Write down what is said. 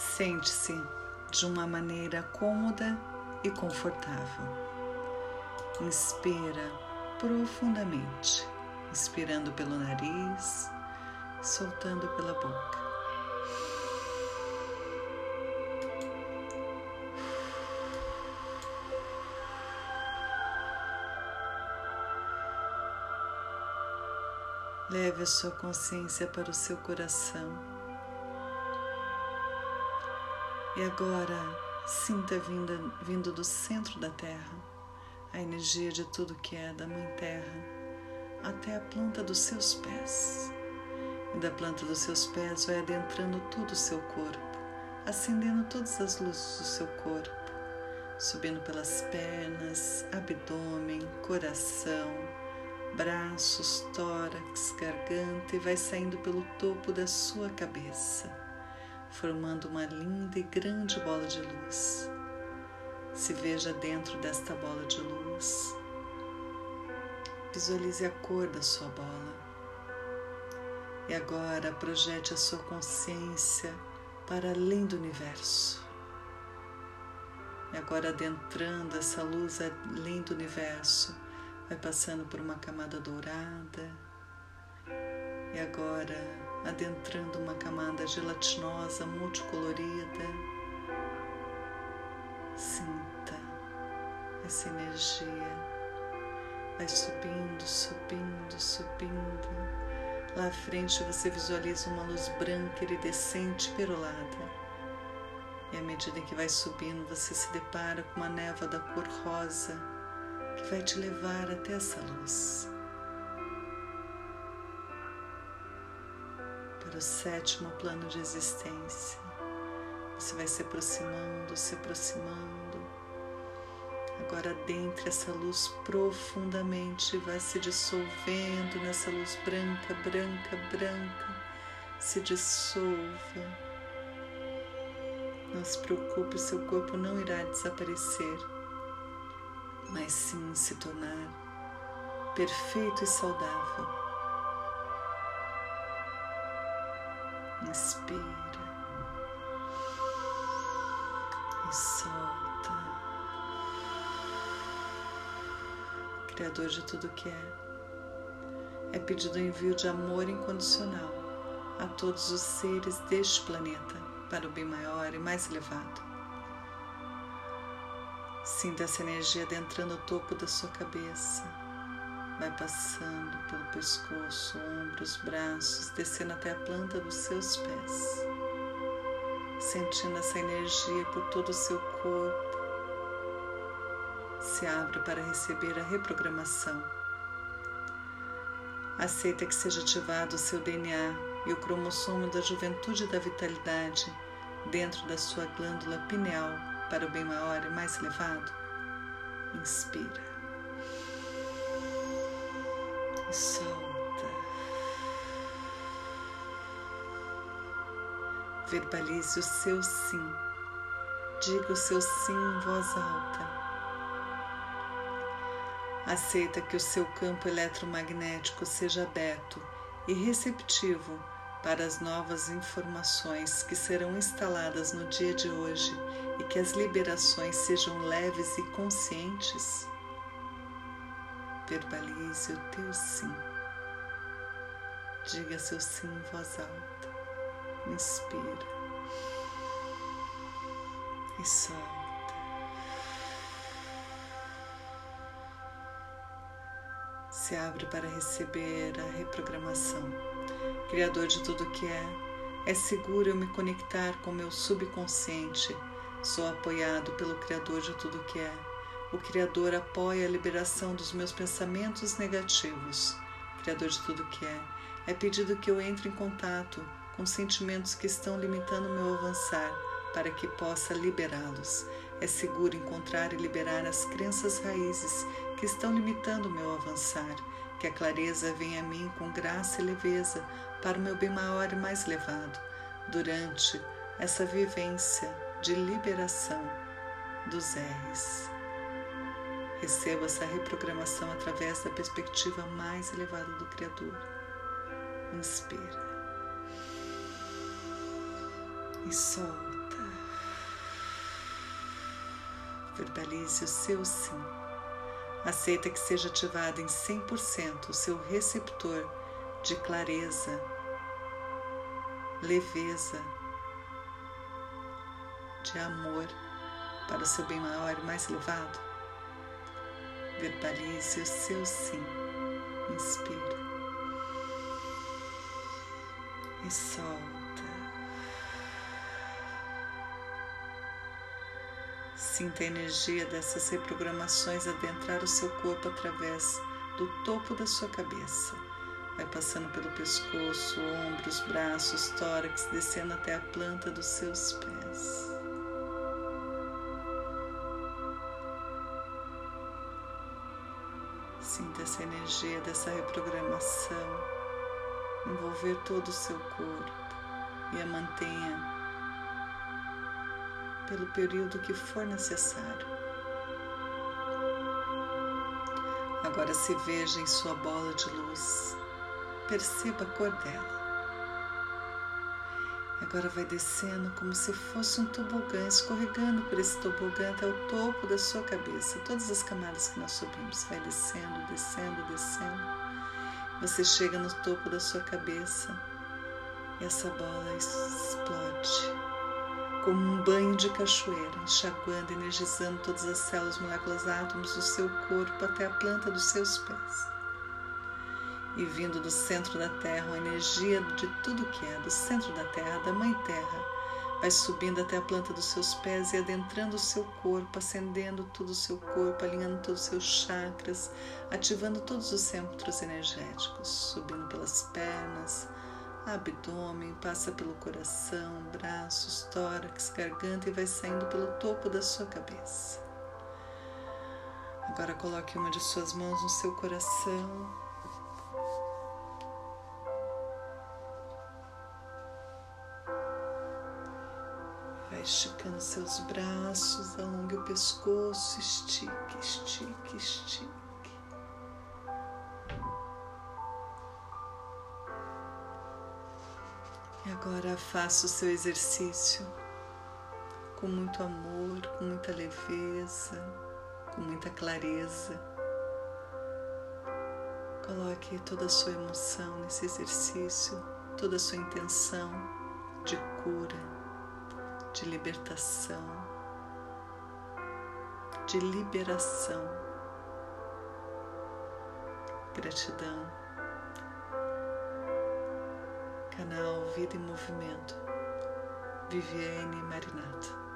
Sente-se de uma maneira cômoda e confortável. Inspira profundamente, inspirando pelo nariz, soltando pela boca. Leve a sua consciência para o seu coração. E agora sinta vinda, vindo do centro da terra a energia de tudo que é da Mãe Terra até a planta dos seus pés. E da planta dos seus pés vai adentrando todo o seu corpo, acendendo todas as luzes do seu corpo, subindo pelas pernas, abdômen, coração braços, tórax, garganta e vai saindo pelo topo da sua cabeça, formando uma linda e grande bola de luz. Se veja dentro desta bola de luz. Visualize a cor da sua bola. E agora projete a sua consciência para além do universo. E agora adentrando essa luz além do universo, vai passando por uma camada dourada e agora adentrando uma camada gelatinosa multicolorida. Sinta essa energia, vai subindo, subindo, subindo. Lá à frente você visualiza uma luz branca iridescente perolada. E à medida que vai subindo, você se depara com uma névoa da cor rosa que vai te levar até essa luz. O sétimo plano de existência. Você vai se aproximando, se aproximando. Agora dentre essa luz profundamente vai se dissolvendo nessa luz branca, branca, branca. Se dissolva. Não se preocupe, seu corpo não irá desaparecer mas sim se tornar perfeito e saudável. Inspira e solta. Criador de tudo que é, é pedido o envio de amor incondicional a todos os seres deste planeta para o bem maior e mais elevado. Sinta essa energia adentrando o topo da sua cabeça. Vai passando pelo pescoço, ombros, braços, descendo até a planta dos seus pés. Sentindo essa energia por todo o seu corpo. Se abre para receber a reprogramação. Aceita que seja ativado o seu DNA e o cromossomo da juventude e da vitalidade dentro da sua glândula pineal para o bem maior e mais elevado? Inspira solta. Verbalize o seu sim. Diga o seu sim em voz alta. Aceita que o seu campo eletromagnético seja aberto e receptivo para as novas informações que serão instaladas no dia de hoje e que as liberações sejam leves e conscientes, verbalize o teu sim. Diga seu sim em voz alta. Inspira e solta. Se abre para receber a reprogramação. Criador de tudo que é, é seguro eu me conectar com meu subconsciente Sou apoiado pelo Criador de tudo que é. O Criador apoia a liberação dos meus pensamentos negativos. Criador de tudo que é. É pedido que eu entre em contato com sentimentos que estão limitando meu avançar, para que possa liberá-los. É seguro encontrar e liberar as crenças raízes que estão limitando meu avançar. Que a clareza venha a mim com graça e leveza para o meu bem maior e mais elevado. Durante essa vivência, de liberação dos R's. Receba essa reprogramação através da perspectiva mais elevada do Criador. Inspira. E solta. Verbalize o seu sim. Aceita que seja ativado em 100% o seu receptor de clareza, leveza, de amor para o seu bem maior e mais elevado. Verbalize o seu sim. Inspira e solta. Sinta a energia dessas reprogramações adentrar o seu corpo através do topo da sua cabeça. Vai passando pelo pescoço, ombros, braços, tórax, descendo até a planta dos seus pés. Sinta essa energia dessa reprogramação envolver todo o seu corpo e a mantenha pelo período que for necessário. Agora se veja em sua bola de luz, perceba a cor dela. Agora vai descendo como se fosse um tobogã, escorregando por esse tobogã até o topo da sua cabeça. Todas as camadas que nós subimos, vai descendo, descendo, descendo. Você chega no topo da sua cabeça e essa bola explode como um banho de cachoeira, enxaguando, energizando todas as células, moléculas, átomos do seu corpo até a planta dos seus pés. E vindo do centro da Terra, a energia de tudo que é, do centro da Terra, da Mãe Terra, vai subindo até a planta dos seus pés e adentrando o seu corpo, acendendo todo o seu corpo, alinhando todos os seus chakras, ativando todos os centros energéticos, subindo pelas pernas, abdômen, passa pelo coração, braços, tórax, garganta e vai saindo pelo topo da sua cabeça. Agora coloque uma de suas mãos no seu coração. Vai esticando seus braços, alongue o pescoço, estique, estique, estique. E agora faça o seu exercício com muito amor, com muita leveza, com muita clareza. Coloque toda a sua emoção nesse exercício, toda a sua intenção de cura, de libertação, de liberação. Gratidão canal Vida em Movimento, Viviane Marinato.